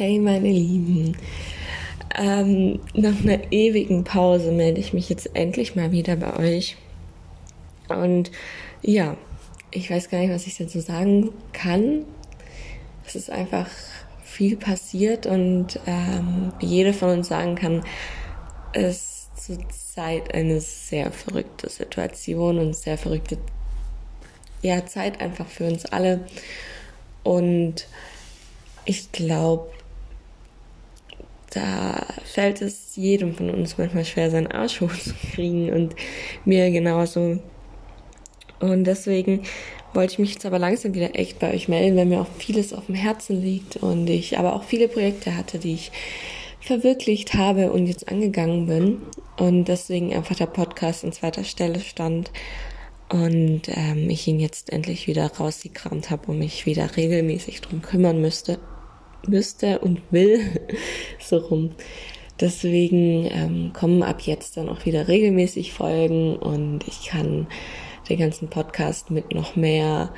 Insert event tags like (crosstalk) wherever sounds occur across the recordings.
Hey meine Lieben, ähm, nach einer ewigen Pause melde ich mich jetzt endlich mal wieder bei euch. Und ja, ich weiß gar nicht, was ich dazu sagen kann. Es ist einfach viel passiert und ähm, wie jede von uns sagen kann, ist zurzeit eine sehr verrückte Situation und sehr verrückte ja, Zeit einfach für uns alle. Und ich glaube, da fällt es jedem von uns manchmal schwer, seinen Arsch hochzukriegen und mir genauso. Und deswegen wollte ich mich jetzt aber langsam wieder echt bei euch melden, weil mir auch vieles auf dem Herzen liegt und ich aber auch viele Projekte hatte, die ich verwirklicht habe und jetzt angegangen bin. Und deswegen einfach der Podcast an zweiter Stelle stand und ähm, ich ihn jetzt endlich wieder rausgekramt habe und mich wieder regelmäßig drum kümmern müsste, müsste und will, (laughs) so rum. Deswegen ähm, kommen ab jetzt dann auch wieder regelmäßig Folgen und ich kann den ganzen Podcast mit noch mehr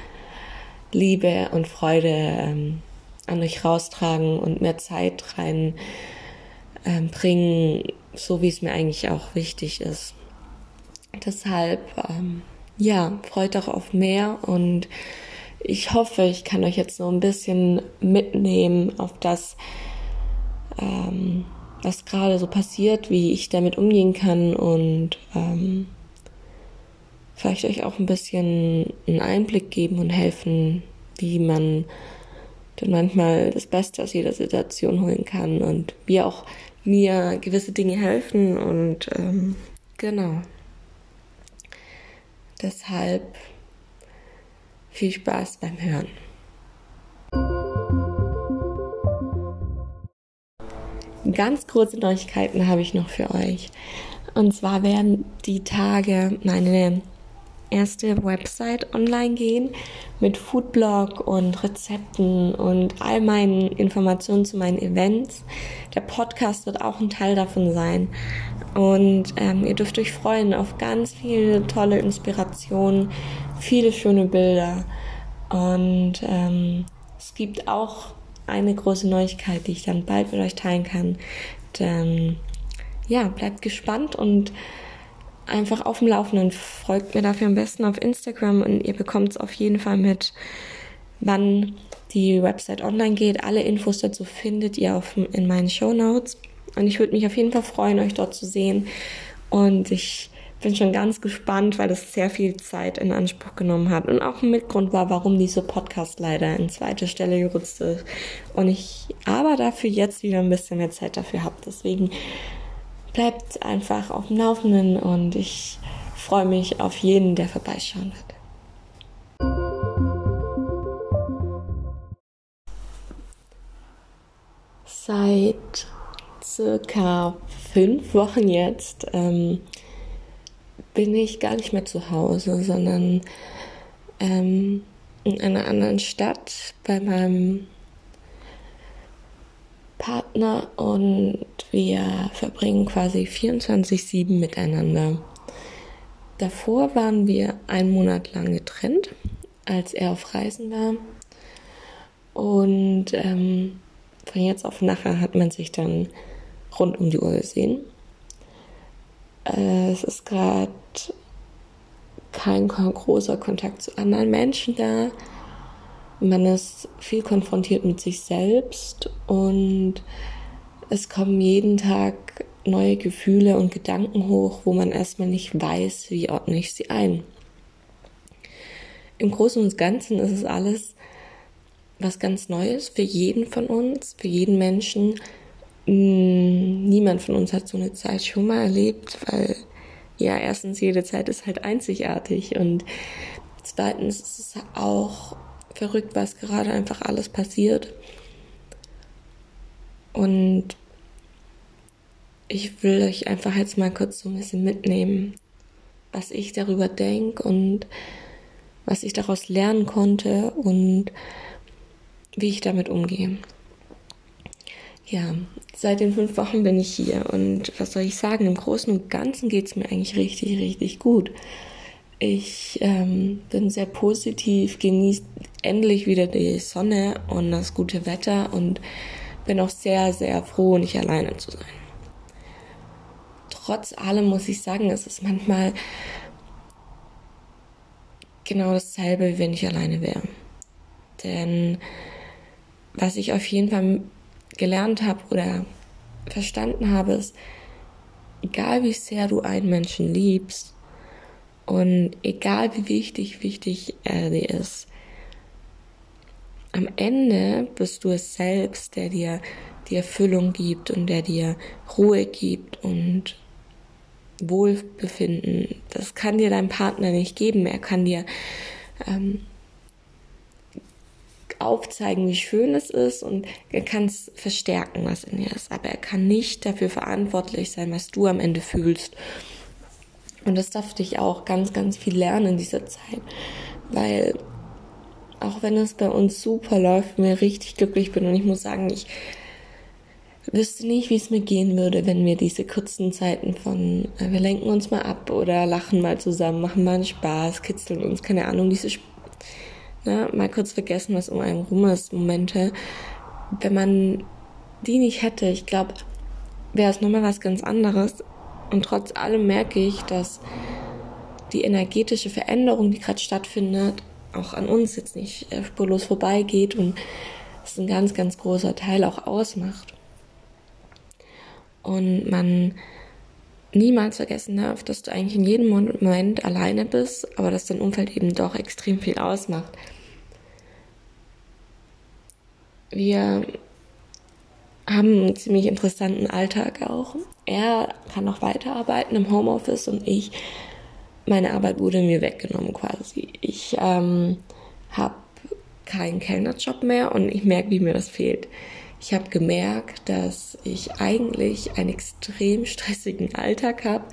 Liebe und Freude ähm, an euch raustragen und mehr Zeit rein ähm, bringen, so wie es mir eigentlich auch wichtig ist. Deshalb ähm, ja, freut auch auf mehr und ich hoffe, ich kann euch jetzt so ein bisschen mitnehmen auf das, ähm, was gerade so passiert, wie ich damit umgehen kann und ähm, vielleicht euch auch ein bisschen einen Einblick geben und helfen, wie man dann manchmal das Beste aus jeder Situation holen kann und wie auch mir gewisse Dinge helfen und ähm, genau. Deshalb viel Spaß beim Hören. Ganz kurze Neuigkeiten habe ich noch für euch. Und zwar werden die Tage meine erste Website online gehen mit Foodblog und Rezepten und all meinen Informationen zu meinen Events. Der Podcast wird auch ein Teil davon sein. Und ähm, ihr dürft euch freuen auf ganz viele tolle Inspirationen, viele schöne Bilder. Und ähm, es gibt auch eine große Neuigkeit, die ich dann bald mit euch teilen kann. Denn, ja, bleibt gespannt und einfach auf dem Laufenden. Folgt mir dafür am besten auf Instagram und ihr bekommt es auf jeden Fall mit, wann die Website online geht. Alle Infos dazu findet ihr auf, in meinen Show Notes. Und ich würde mich auf jeden Fall freuen, euch dort zu sehen. Und ich bin schon ganz gespannt, weil es sehr viel Zeit in Anspruch genommen hat und auch ein Mitgrund war, warum dieser Podcast leider in zweite Stelle gerutscht ist. Und ich aber dafür jetzt wieder ein bisschen mehr Zeit dafür habe. Deswegen bleibt einfach auf dem Laufenden und ich freue mich auf jeden, der vorbeischauen wird. Seit circa fünf Wochen jetzt ähm, bin ich gar nicht mehr zu Hause, sondern ähm, in einer anderen Stadt bei meinem Partner und wir verbringen quasi 24-7 miteinander. Davor waren wir einen Monat lang getrennt, als er auf Reisen war. Und ähm, von jetzt auf nachher hat man sich dann rund um die Uhr gesehen. Äh, es ist gerade kein großer Kontakt zu anderen Menschen da. Man ist viel konfrontiert mit sich selbst und es kommen jeden Tag neue Gefühle und Gedanken hoch, wo man erstmal nicht weiß, wie ordne ich sie ein. Im Großen und Ganzen ist es alles was ganz Neues für jeden von uns, für jeden Menschen. Hm, niemand von uns hat so eine Zeit schon mal erlebt, weil ja, erstens jede Zeit ist halt einzigartig und zweitens ist es auch verrückt, was gerade einfach alles passiert. Und ich will euch einfach jetzt mal kurz so ein bisschen mitnehmen, was ich darüber denke und was ich daraus lernen konnte und wie ich damit umgehe. Ja, seit den fünf Wochen bin ich hier und was soll ich sagen, im Großen und Ganzen geht es mir eigentlich richtig, richtig gut. Ich ähm, bin sehr positiv, genieße endlich wieder die Sonne und das gute Wetter und bin auch sehr, sehr froh, nicht alleine zu sein. Trotz allem muss ich sagen, es ist manchmal genau dasselbe, wie wenn ich alleine wäre. Denn was ich auf jeden Fall gelernt habe oder verstanden habe, ist, egal wie sehr du einen Menschen liebst und egal wie wichtig, wichtig er dir ist, am Ende bist du es selbst, der dir die Erfüllung gibt und der dir Ruhe gibt und Wohlbefinden. Das kann dir dein Partner nicht geben. Er kann dir ähm, aufzeigen, wie schön es ist und er kann es verstärken, was in dir ist. Aber er kann nicht dafür verantwortlich sein, was du am Ende fühlst. Und das darf dich auch ganz, ganz viel lernen in dieser Zeit. Weil auch wenn es bei uns super läuft, mir richtig glücklich bin und ich muss sagen, ich wüsste nicht, wie es mir gehen würde, wenn wir diese kurzen Zeiten von äh, wir lenken uns mal ab oder lachen mal zusammen, machen mal einen Spaß, kitzeln uns, keine Ahnung, diese ne, mal kurz vergessen, was um einen rum ist, Momente. Wenn man die nicht hätte, ich glaube, wäre es nochmal was ganz anderes. Und trotz allem merke ich, dass die energetische Veränderung, die gerade stattfindet, auch an uns jetzt nicht äh, spurlos vorbeigeht und es ein ganz, ganz großer Teil auch ausmacht und man niemals vergessen darf, dass du eigentlich in jedem Moment alleine bist, aber dass dein Umfeld eben doch extrem viel ausmacht. Wir haben einen ziemlich interessanten Alltag auch. Er kann noch weiterarbeiten im Homeoffice und ich, meine Arbeit wurde mir weggenommen quasi. Ich ähm, habe keinen Kellnerjob mehr und ich merke, wie mir das fehlt. Ich habe gemerkt, dass ich eigentlich einen extrem (laughs) stressigen Alltag habe,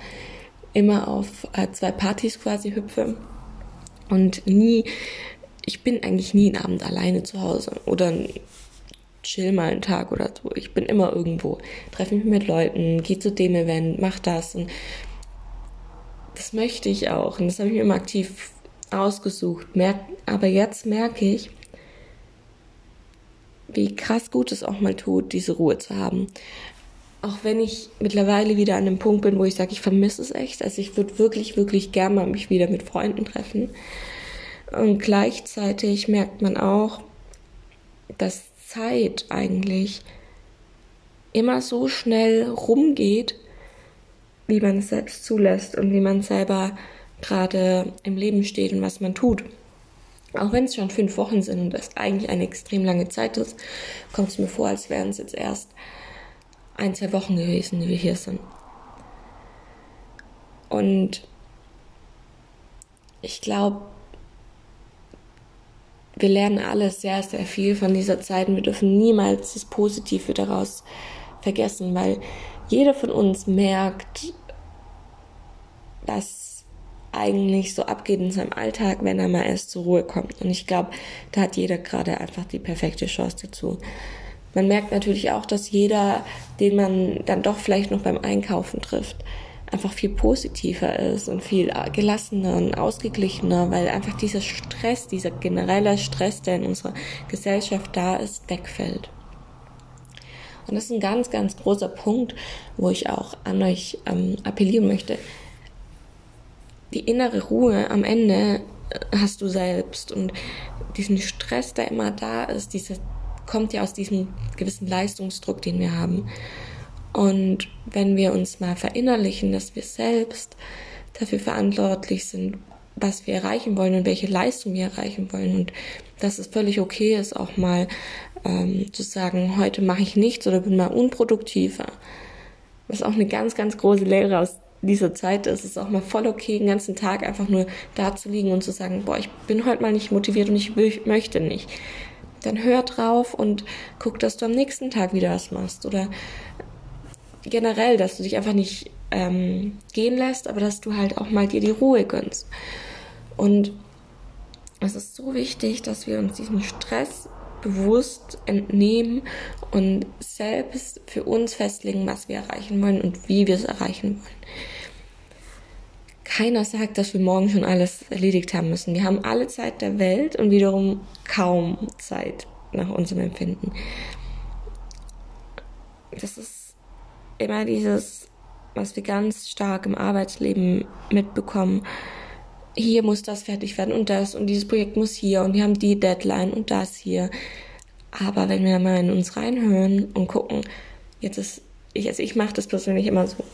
immer auf äh, zwei Partys quasi hüpfe und nie, ich bin eigentlich nie einen Abend alleine zu Hause oder chill mal einen Tag oder so. Ich bin immer irgendwo, treffe mich mit Leuten, gehe zu dem Event, mach das und das möchte ich auch und das habe ich mir immer aktiv ausgesucht. Merk, aber jetzt merke ich, wie krass gut es auch mal tut, diese Ruhe zu haben. Auch wenn ich mittlerweile wieder an dem Punkt bin, wo ich sage, ich vermisse es echt. Also ich würde wirklich, wirklich gerne mal mich wieder mit Freunden treffen. Und gleichzeitig merkt man auch, dass Zeit eigentlich immer so schnell rumgeht, wie man es selbst zulässt und wie man selber gerade im Leben steht und was man tut. Auch wenn es schon fünf Wochen sind und das eigentlich eine extrem lange Zeit ist, kommt es mir vor, als wären es jetzt erst ein, zwei Wochen gewesen, die wir hier sind. Und ich glaube, wir lernen alle sehr, sehr viel von dieser Zeit und wir dürfen niemals das Positive daraus vergessen, weil jeder von uns merkt, dass eigentlich so abgeht in seinem Alltag, wenn er mal erst zur Ruhe kommt. Und ich glaube, da hat jeder gerade einfach die perfekte Chance dazu. Man merkt natürlich auch, dass jeder, den man dann doch vielleicht noch beim Einkaufen trifft, einfach viel positiver ist und viel gelassener und ausgeglichener, weil einfach dieser Stress, dieser generelle Stress, der in unserer Gesellschaft da ist, wegfällt. Und das ist ein ganz, ganz großer Punkt, wo ich auch an euch ähm, appellieren möchte die innere Ruhe am Ende äh, hast du selbst und diesen Stress, der immer da ist, diese, kommt ja aus diesem gewissen Leistungsdruck, den wir haben. Und wenn wir uns mal verinnerlichen, dass wir selbst dafür verantwortlich sind, was wir erreichen wollen und welche Leistung wir erreichen wollen und dass es völlig okay ist, auch mal ähm, zu sagen, heute mache ich nichts oder bin mal unproduktiver. Was auch eine ganz, ganz große Lehre aus dieser Zeit ist es auch mal voll okay, den ganzen Tag einfach nur da zu liegen und zu sagen, boah, ich bin heute mal nicht motiviert und ich möchte nicht. Dann hör drauf und guck, dass du am nächsten Tag wieder was machst. Oder generell, dass du dich einfach nicht ähm, gehen lässt, aber dass du halt auch mal dir die Ruhe gönnst. Und es ist so wichtig, dass wir uns diesen Stress bewusst entnehmen und selbst für uns festlegen, was wir erreichen wollen und wie wir es erreichen wollen. Keiner sagt, dass wir morgen schon alles erledigt haben müssen. Wir haben alle Zeit der Welt und wiederum kaum Zeit nach unserem Empfinden. das ist immer dieses, was wir ganz stark im Arbeitsleben mitbekommen. Hier muss das fertig werden und das und dieses Projekt muss hier und wir haben die Deadline und das hier. Aber wenn wir mal in uns reinhören und gucken, jetzt ist ich, also ich mache das persönlich immer so.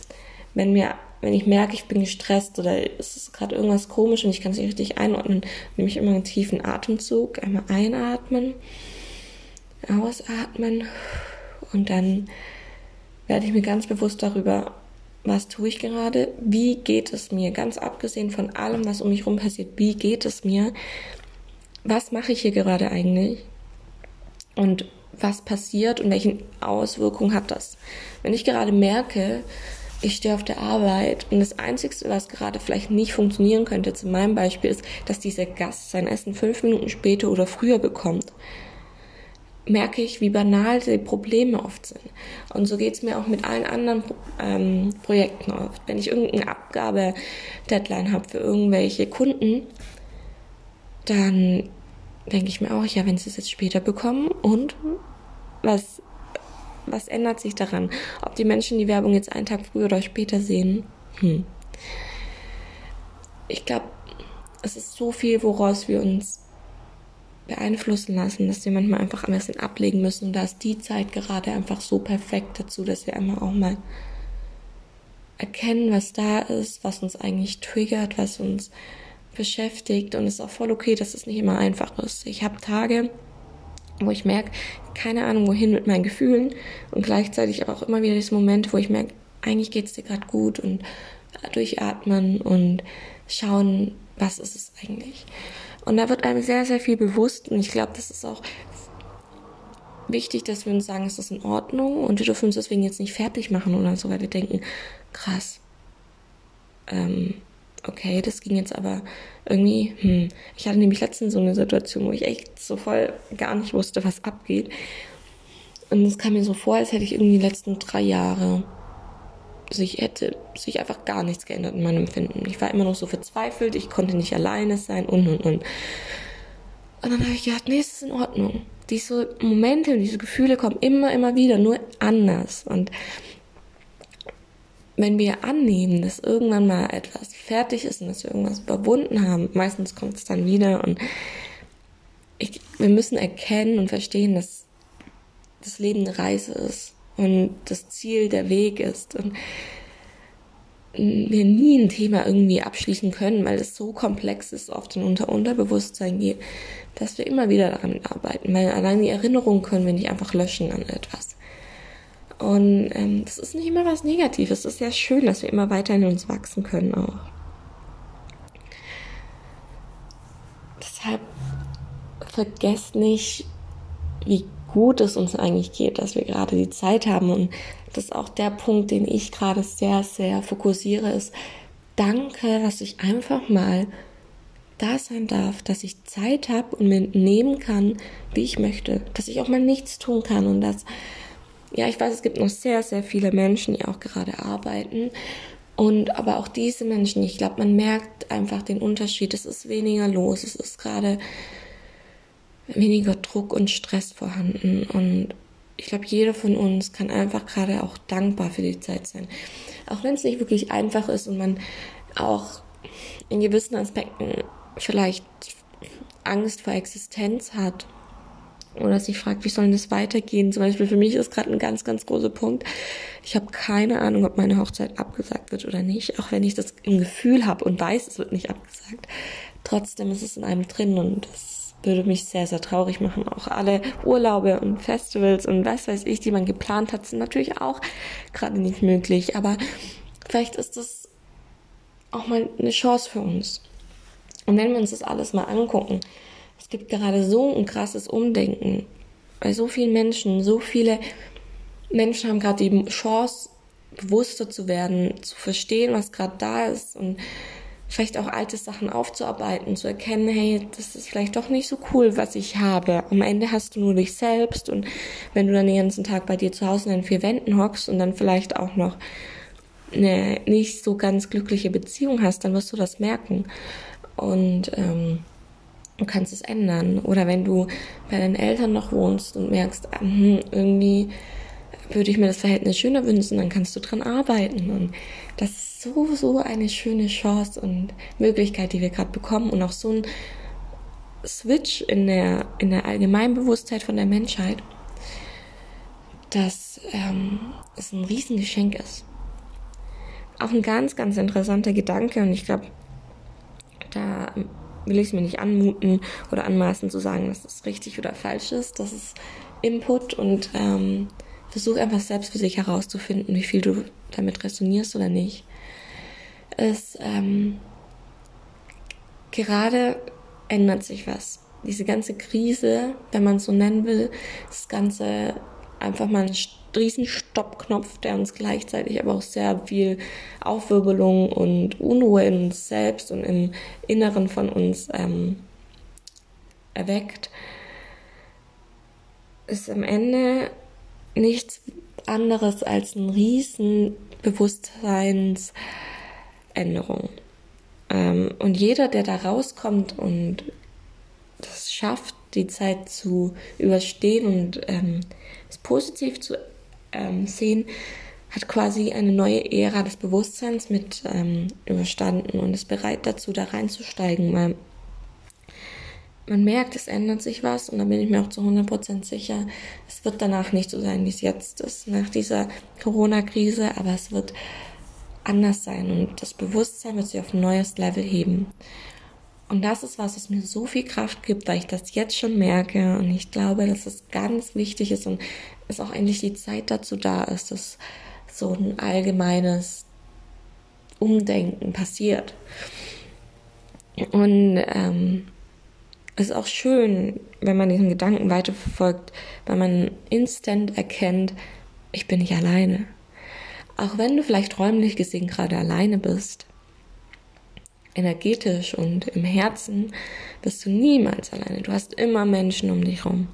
Wenn mir, wenn ich merke, ich bin gestresst oder es ist gerade irgendwas komisch und ich kann es nicht richtig einordnen, nehme ich immer einen tiefen Atemzug, einmal einatmen, ausatmen und dann werde ich mir ganz bewusst darüber, was tue ich gerade, wie geht es mir, ganz abgesehen von allem, was um mich herum passiert, wie geht es mir, was mache ich hier gerade eigentlich? Und was passiert und welche Auswirkungen hat das. Wenn ich gerade merke, ich stehe auf der Arbeit und das Einzige, was gerade vielleicht nicht funktionieren könnte, zu meinem Beispiel, ist, dass dieser Gast sein Essen fünf Minuten später oder früher bekommt, merke ich, wie banal die Probleme oft sind. Und so geht es mir auch mit allen anderen ähm, Projekten oft. Wenn ich irgendeine Abgabe-Deadline habe für irgendwelche Kunden, dann denke ich mir auch, ja, wenn sie es jetzt später bekommen und was, was ändert sich daran? Ob die Menschen die Werbung jetzt einen Tag früher oder später sehen? Hm. Ich glaube, es ist so viel, woraus wir uns beeinflussen lassen, dass wir manchmal einfach ein bisschen ablegen müssen. Und da ist die Zeit gerade einfach so perfekt dazu, dass wir einmal auch mal erkennen, was da ist, was uns eigentlich triggert, was uns beschäftigt und es ist auch voll okay, dass es nicht immer einfach ist. Ich habe Tage, wo ich merke, keine Ahnung wohin mit meinen Gefühlen und gleichzeitig aber auch immer wieder diese Momente, wo ich merke, eigentlich geht es dir gerade gut und durchatmen und schauen, was ist es eigentlich. Und da wird einem sehr, sehr viel bewusst und ich glaube, das ist auch wichtig, dass wir uns sagen, es ist in Ordnung und wir dürfen uns deswegen jetzt nicht fertig machen oder so, weil wir denken, krass, ähm, okay, das ging jetzt aber irgendwie, hm. Ich hatte nämlich letztens so eine Situation, wo ich echt so voll gar nicht wusste, was abgeht. Und es kam mir so vor, als hätte ich irgendwie die letzten drei Jahre sich hätte sich einfach gar nichts geändert in meinem Empfinden. Ich war immer noch so verzweifelt, ich konnte nicht alleine sein und und und. Und dann habe ich gedacht, nee, es ist in Ordnung. Diese Momente, diese Gefühle kommen immer, immer wieder, nur anders. Und wenn wir annehmen, dass irgendwann mal etwas fertig ist und dass wir irgendwas überwunden haben, meistens kommt es dann wieder und ich, wir müssen erkennen und verstehen, dass das Leben eine Reise ist und das Ziel der Weg ist und wir nie ein Thema irgendwie abschließen können, weil es so komplex ist, oft in unser Unterbewusstsein geht, dass wir immer wieder daran arbeiten, weil allein die Erinnerungen können wir nicht einfach löschen an etwas. Und ähm, das ist nicht immer was Negatives. Es ist sehr schön, dass wir immer weiter in uns wachsen können auch. Deshalb vergesst nicht, wie gut es uns eigentlich geht, dass wir gerade die Zeit haben. Und das ist auch der Punkt, den ich gerade sehr, sehr fokussiere, ist, danke, dass ich einfach mal da sein darf, dass ich Zeit habe und mir nehmen kann, wie ich möchte, dass ich auch mal nichts tun kann und dass ja, ich weiß, es gibt noch sehr, sehr viele Menschen, die auch gerade arbeiten. Und aber auch diese Menschen, ich glaube, man merkt einfach den Unterschied. Es ist weniger los, es ist gerade weniger Druck und Stress vorhanden. Und ich glaube, jeder von uns kann einfach gerade auch dankbar für die Zeit sein. Auch wenn es nicht wirklich einfach ist und man auch in gewissen Aspekten vielleicht Angst vor Existenz hat oder sich fragt, wie soll denn das weitergehen? Zum Beispiel für mich ist gerade ein ganz, ganz großer Punkt. Ich habe keine Ahnung, ob meine Hochzeit abgesagt wird oder nicht, auch wenn ich das im Gefühl habe und weiß, es wird nicht abgesagt. Trotzdem ist es in einem drin und das würde mich sehr, sehr traurig machen. Auch alle Urlaube und Festivals und was weiß ich, die man geplant hat, sind natürlich auch gerade nicht möglich. Aber vielleicht ist das auch mal eine Chance für uns. Und wenn wir uns das alles mal angucken, es gibt gerade so ein krasses Umdenken bei so vielen Menschen. So viele Menschen haben gerade die Chance, bewusster zu werden, zu verstehen, was gerade da ist und vielleicht auch alte Sachen aufzuarbeiten, zu erkennen, hey, das ist vielleicht doch nicht so cool, was ich habe. Am Ende hast du nur dich selbst und wenn du dann den ganzen Tag bei dir zu Hause in den vier Wänden hockst und dann vielleicht auch noch eine nicht so ganz glückliche Beziehung hast, dann wirst du das merken. Und ähm, du kannst es ändern. Oder wenn du bei deinen Eltern noch wohnst und merkst, hm, irgendwie würde ich mir das Verhältnis schöner wünschen, dann kannst du dran arbeiten. Und das ist so, so eine schöne Chance und Möglichkeit, die wir gerade bekommen und auch so ein Switch in der, in der Allgemeinbewusstheit von der Menschheit, dass ähm, es ein Riesengeschenk ist. Auch ein ganz, ganz interessanter Gedanke und ich glaube, da will ich es mir nicht anmuten oder anmaßen zu sagen, dass das richtig oder falsch ist. Das ist Input und ähm, versuch einfach selbst für sich herauszufinden, wie viel du damit resonierst oder nicht. Es ähm, gerade ändert sich was. Diese ganze Krise, wenn man es so nennen will, das Ganze einfach mal ein riesen Stoppknopf, der uns gleichzeitig aber auch sehr viel Aufwirbelung und Unruhe in uns selbst und im Inneren von uns ähm, erweckt, ist am Ende nichts anderes als ein riesen Bewusstseinsänderung. Ähm, und jeder, der da rauskommt und das schafft, die Zeit zu überstehen und ähm, es positiv zu ähm, sehen, hat quasi eine neue Ära des Bewusstseins mit ähm, überstanden und ist bereit dazu, da reinzusteigen, weil man merkt, es ändert sich was und da bin ich mir auch zu 100% sicher, es wird danach nicht so sein, wie es jetzt ist, nach dieser Corona-Krise, aber es wird anders sein und das Bewusstsein wird sich auf ein neues Level heben. Und das ist was, was mir so viel Kraft gibt, weil ich das jetzt schon merke und ich glaube, dass es ganz wichtig ist und es auch endlich die Zeit dazu da ist, dass so ein allgemeines Umdenken passiert. Und ähm, es ist auch schön, wenn man diesen Gedanken weiterverfolgt, weil man instant erkennt, ich bin nicht alleine. Auch wenn du vielleicht räumlich gesehen gerade alleine bist, energetisch und im Herzen bist du niemals alleine. Du hast immer Menschen um dich herum.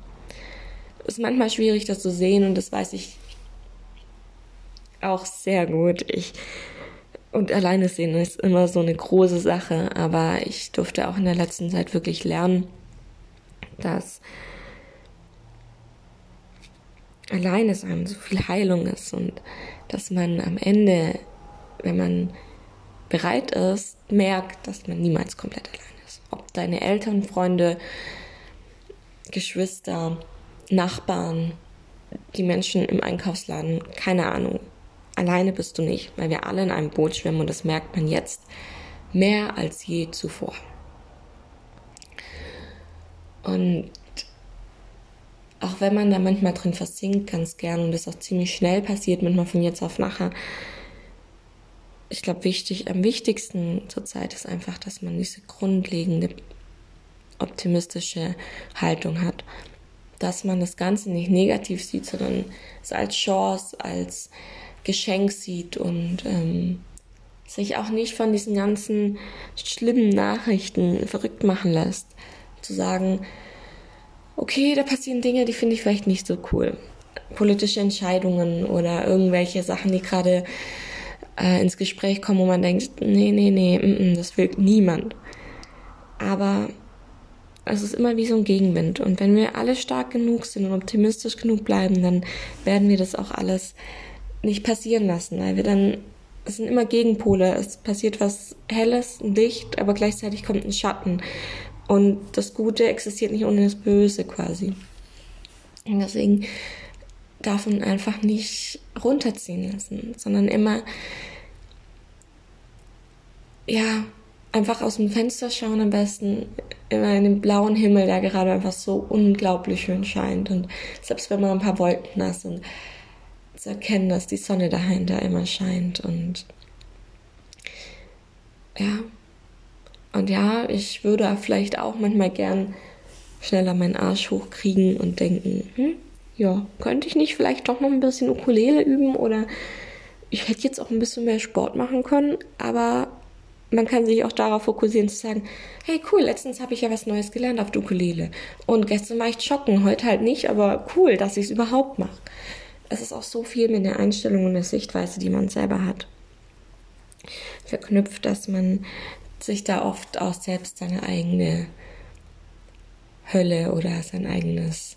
Es ist manchmal schwierig, das zu sehen und das weiß ich auch sehr gut. Ich und alleine sehen ist immer so eine große Sache, aber ich durfte auch in der letzten Zeit wirklich lernen, dass alleine sein so viel Heilung ist und dass man am Ende, wenn man bereit ist, merkt, dass man niemals komplett allein ist. Ob deine Eltern, Freunde, Geschwister, Nachbarn, die Menschen im Einkaufsladen, keine Ahnung, Alleine bist du nicht, weil wir alle in einem Boot schwimmen und das merkt man jetzt mehr als je zuvor. Und auch wenn man da manchmal drin versinkt, ganz gern und das auch ziemlich schnell passiert, manchmal von jetzt auf nachher. Ich glaube, wichtig, am wichtigsten zurzeit ist einfach, dass man diese grundlegende optimistische Haltung hat. Dass man das Ganze nicht negativ sieht, sondern es als Chance, als Geschenk sieht und ähm, sich auch nicht von diesen ganzen schlimmen Nachrichten verrückt machen lässt. Zu sagen, okay, da passieren Dinge, die finde ich vielleicht nicht so cool. Politische Entscheidungen oder irgendwelche Sachen, die gerade äh, ins Gespräch kommen, wo man denkt, nee, nee, nee, mm, mm, das will niemand. Aber es ist immer wie so ein Gegenwind. Und wenn wir alle stark genug sind und optimistisch genug bleiben, dann werden wir das auch alles nicht passieren lassen, weil wir dann, es sind immer Gegenpole. Es passiert was Helles, ein Licht, aber gleichzeitig kommt ein Schatten. Und das Gute existiert nicht ohne das Böse quasi. Und deswegen darf man einfach nicht runterziehen lassen, sondern immer, ja, einfach aus dem Fenster schauen am besten, immer in den blauen Himmel, der gerade einfach so unglaublich schön scheint. Und selbst wenn man ein paar Wolken hat und zu erkennen, dass die Sonne dahinter immer scheint und ja. Und ja, ich würde vielleicht auch manchmal gern schneller meinen Arsch hochkriegen und denken, hm, ja, könnte ich nicht vielleicht doch noch ein bisschen Ukulele üben oder ich hätte jetzt auch ein bisschen mehr Sport machen können, aber man kann sich auch darauf fokussieren zu sagen, hey cool, letztens habe ich ja was Neues gelernt auf Ukulele und gestern war ich joggen, heute halt nicht, aber cool, dass ich es überhaupt mache es ist auch so viel mit der Einstellung und der Sichtweise, die man selber hat, verknüpft, dass man sich da oft auch selbst seine eigene Hölle oder sein eigenes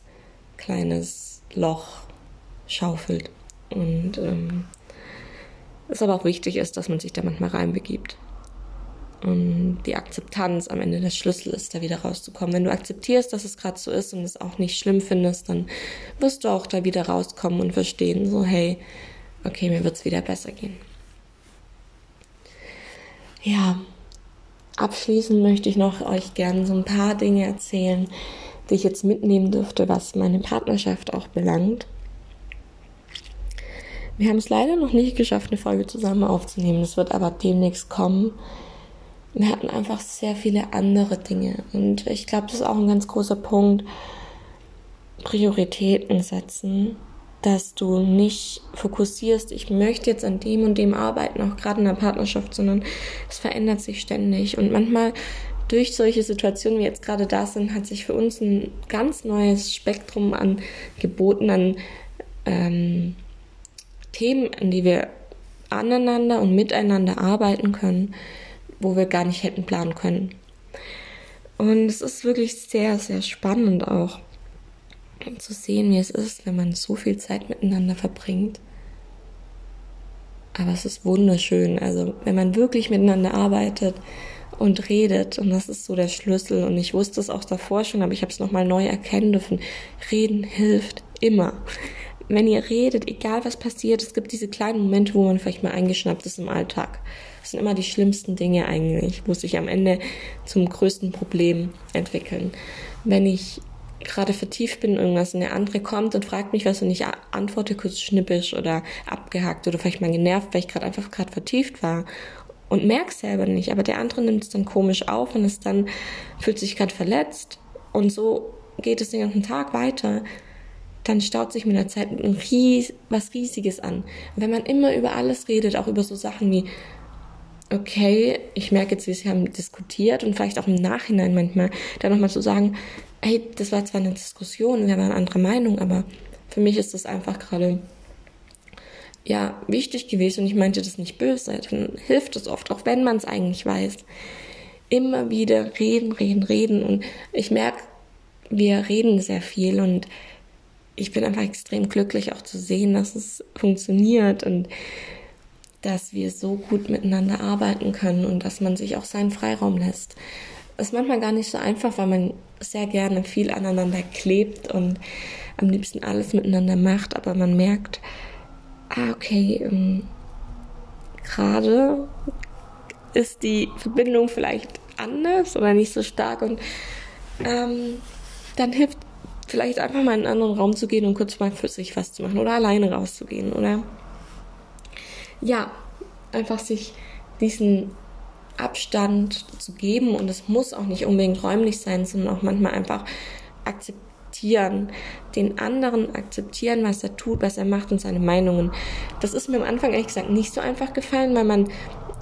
kleines Loch schaufelt. Und ähm, es aber auch wichtig ist, dass man sich da manchmal reinbegibt. Und die Akzeptanz am Ende der Schlüssel ist, da wieder rauszukommen. Wenn du akzeptierst, dass es gerade so ist und es auch nicht schlimm findest, dann wirst du auch da wieder rauskommen und verstehen, so hey, okay, mir wird es wieder besser gehen. Ja, abschließend möchte ich noch euch gerne so ein paar Dinge erzählen, die ich jetzt mitnehmen dürfte, was meine Partnerschaft auch belangt. Wir haben es leider noch nicht geschafft, eine Folge zusammen aufzunehmen. Es wird aber demnächst kommen. Wir hatten einfach sehr viele andere Dinge. Und ich glaube, das ist auch ein ganz großer Punkt. Prioritäten setzen, dass du nicht fokussierst, ich möchte jetzt an dem und dem arbeiten, auch gerade in der Partnerschaft, sondern es verändert sich ständig. Und manchmal durch solche Situationen, wie jetzt gerade da sind, hat sich für uns ein ganz neues Spektrum an Geboten, an ähm, Themen, an die wir aneinander und miteinander arbeiten können, wo wir gar nicht hätten planen können. Und es ist wirklich sehr, sehr spannend auch zu sehen, wie es ist, wenn man so viel Zeit miteinander verbringt. Aber es ist wunderschön. Also wenn man wirklich miteinander arbeitet, und redet. Und das ist so der Schlüssel. Und ich wusste es auch davor schon, aber ich habe es nochmal neu erkennen dürfen. Reden hilft immer. Wenn ihr redet, egal was passiert, es gibt diese kleinen Momente, wo man vielleicht mal eingeschnappt ist im Alltag. Das sind immer die schlimmsten Dinge eigentlich, wo sich am Ende zum größten Problem entwickeln. Wenn ich gerade vertieft bin in irgendwas und der andere kommt und fragt mich was und ich antworte kurz schnippisch oder abgehackt oder vielleicht mal genervt, weil ich gerade einfach gerade vertieft war und merk's selber nicht, aber der andere nimmt es dann komisch auf und ist dann, fühlt sich gerade verletzt und so geht es den ganzen Tag weiter, dann staut sich mit der Zeit ein Ries was Riesiges an. Und wenn man immer über alles redet, auch über so Sachen wie, okay, ich merke jetzt, wie sie haben diskutiert und vielleicht auch im Nachhinein manchmal dann nochmal zu sagen, hey, das war zwar eine Diskussion, wir waren anderer Meinung, aber für mich ist das einfach gerade ja wichtig gewesen und ich meinte das nicht böse, dann hilft es oft, auch wenn man es eigentlich weiß. Immer wieder reden, reden, reden und ich merke, wir reden sehr viel und ich bin einfach extrem glücklich auch zu sehen, dass es funktioniert und dass wir so gut miteinander arbeiten können und dass man sich auch seinen Freiraum lässt. Das ist manchmal gar nicht so einfach, weil man sehr gerne viel aneinander klebt und am liebsten alles miteinander macht, aber man merkt, ah, okay, ähm, gerade ist die Verbindung vielleicht anders oder nicht so stark und ähm, dann hilft vielleicht einfach mal in einen anderen Raum zu gehen und kurz mal für sich was zu machen oder alleine rauszugehen oder ja, einfach sich diesen Abstand zu geben und es muss auch nicht unbedingt räumlich sein, sondern auch manchmal einfach akzeptieren den anderen akzeptieren, was er tut, was er macht und seine Meinungen. Das ist mir am Anfang ehrlich gesagt nicht so einfach gefallen, weil man,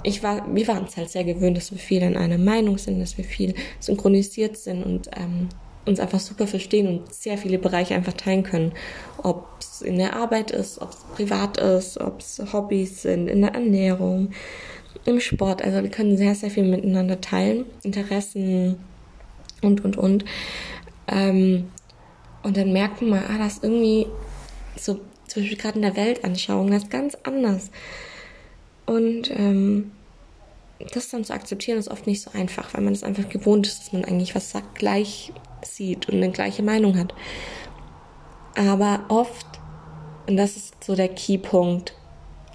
ich war, wir waren es halt sehr gewöhnt, dass wir viel in einer Meinung sind, dass wir viel synchronisiert sind und ähm, uns einfach super verstehen und sehr viele Bereiche einfach teilen können. Ob es in der Arbeit ist, ob es privat ist, ob es Hobbys sind, in der Ernährung, im Sport. Also wir können sehr, sehr viel miteinander teilen. Interessen und, und, und. Ähm, und dann merkt man mal, ah, das ist irgendwie so, zum Beispiel gerade in der Weltanschauung, das ist ganz anders. Und ähm, das dann zu akzeptieren, ist oft nicht so einfach, weil man es einfach gewohnt ist, dass man eigentlich was sagt, gleich sieht und eine gleiche Meinung hat. Aber oft, und das ist so der Keypunkt,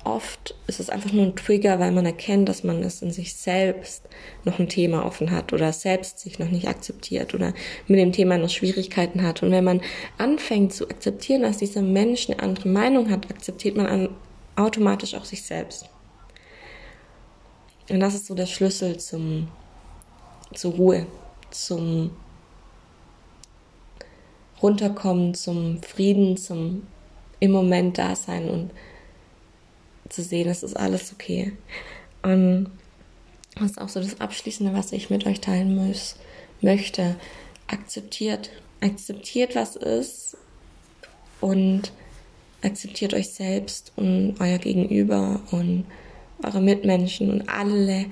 oft ist es einfach nur ein Trigger, weil man erkennt, dass man es in sich selbst noch ein Thema offen hat oder selbst sich noch nicht akzeptiert oder mit dem Thema noch Schwierigkeiten hat. Und wenn man anfängt zu akzeptieren, dass dieser Mensch eine andere Meinung hat, akzeptiert man automatisch auch sich selbst. Und das ist so der Schlüssel zum, zur Ruhe, zum Runterkommen, zum Frieden, zum im Moment da sein und zu sehen, es ist alles okay. Und das ist auch so das Abschließende, was ich mit euch teilen muss, möchte. Akzeptiert. Akzeptiert, was ist und akzeptiert euch selbst und euer Gegenüber und eure Mitmenschen und alle,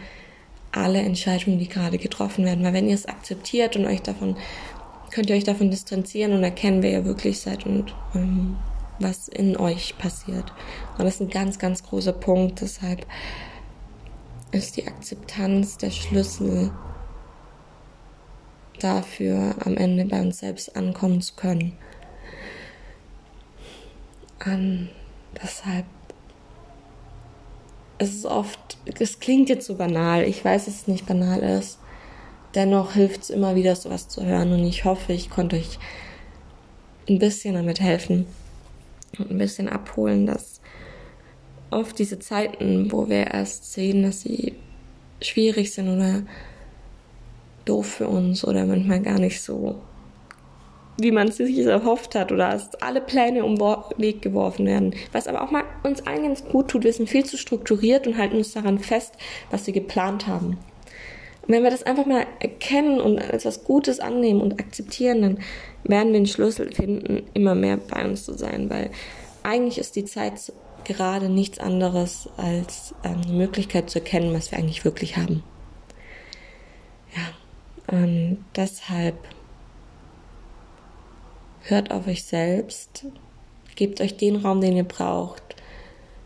alle Entscheidungen, die gerade getroffen werden. Weil wenn ihr es akzeptiert und euch davon, könnt ihr euch davon distanzieren und erkennen, wer ihr wirklich seid und ähm, was in euch passiert. Und das ist ein ganz, ganz großer Punkt. Deshalb ist die Akzeptanz der Schlüssel dafür, am Ende bei uns selbst ankommen zu können. Um, deshalb es ist oft, es klingt jetzt so banal, ich weiß, dass es nicht banal ist. Dennoch hilft es immer wieder, sowas zu hören und ich hoffe, ich konnte euch ein bisschen damit helfen und ein bisschen abholen, dass oft diese Zeiten, wo wir erst sehen, dass sie schwierig sind oder doof für uns oder manchmal gar nicht so, wie man es sich erhofft hat oder dass alle Pläne um Weg geworfen werden. Was aber auch mal uns allen ganz gut tut, wir sind viel zu strukturiert und halten uns daran fest, was wir geplant haben. Wenn wir das einfach mal erkennen und als was Gutes annehmen und akzeptieren, dann werden wir den Schlüssel finden, immer mehr bei uns zu sein, weil eigentlich ist die Zeit gerade nichts anderes als ähm, die Möglichkeit zu erkennen, was wir eigentlich wirklich haben. Ja, und deshalb hört auf euch selbst, gebt euch den Raum, den ihr braucht,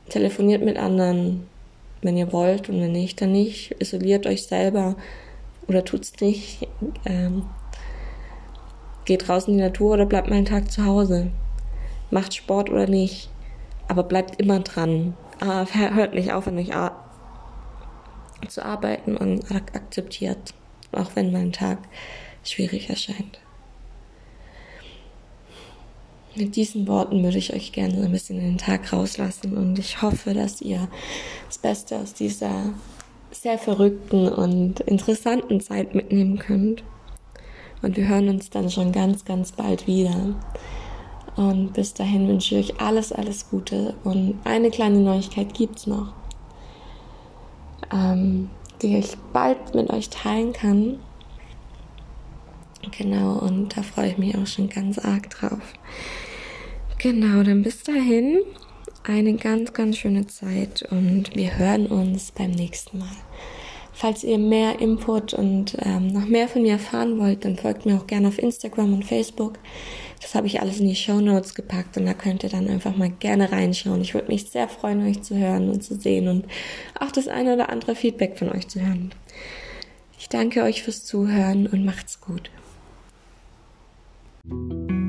telefoniert mit anderen, wenn ihr wollt und wenn nicht, dann nicht. Isoliert euch selber oder tut's nicht. Ähm, geht raus in die Natur oder bleibt mal einen Tag zu Hause. Macht Sport oder nicht. Aber bleibt immer dran. Ah, hört nicht auf, an euch zu arbeiten und akzeptiert. Auch wenn mein Tag schwierig erscheint. Mit diesen Worten würde ich euch gerne ein bisschen in den Tag rauslassen und ich hoffe, dass ihr das Beste aus dieser sehr verrückten und interessanten Zeit mitnehmen könnt. Und wir hören uns dann schon ganz, ganz bald wieder. Und bis dahin wünsche ich euch alles, alles Gute. Und eine kleine Neuigkeit gibt's noch, ähm, die ich bald mit euch teilen kann. Genau, und da freue ich mich auch schon ganz arg drauf. Genau, dann bis dahin eine ganz, ganz schöne Zeit und wir hören uns beim nächsten Mal. Falls ihr mehr Input und ähm, noch mehr von mir erfahren wollt, dann folgt mir auch gerne auf Instagram und Facebook. Das habe ich alles in die Show Notes gepackt und da könnt ihr dann einfach mal gerne reinschauen. Ich würde mich sehr freuen, euch zu hören und zu sehen und auch das eine oder andere Feedback von euch zu hören. Ich danke euch fürs Zuhören und macht's gut. Thank you.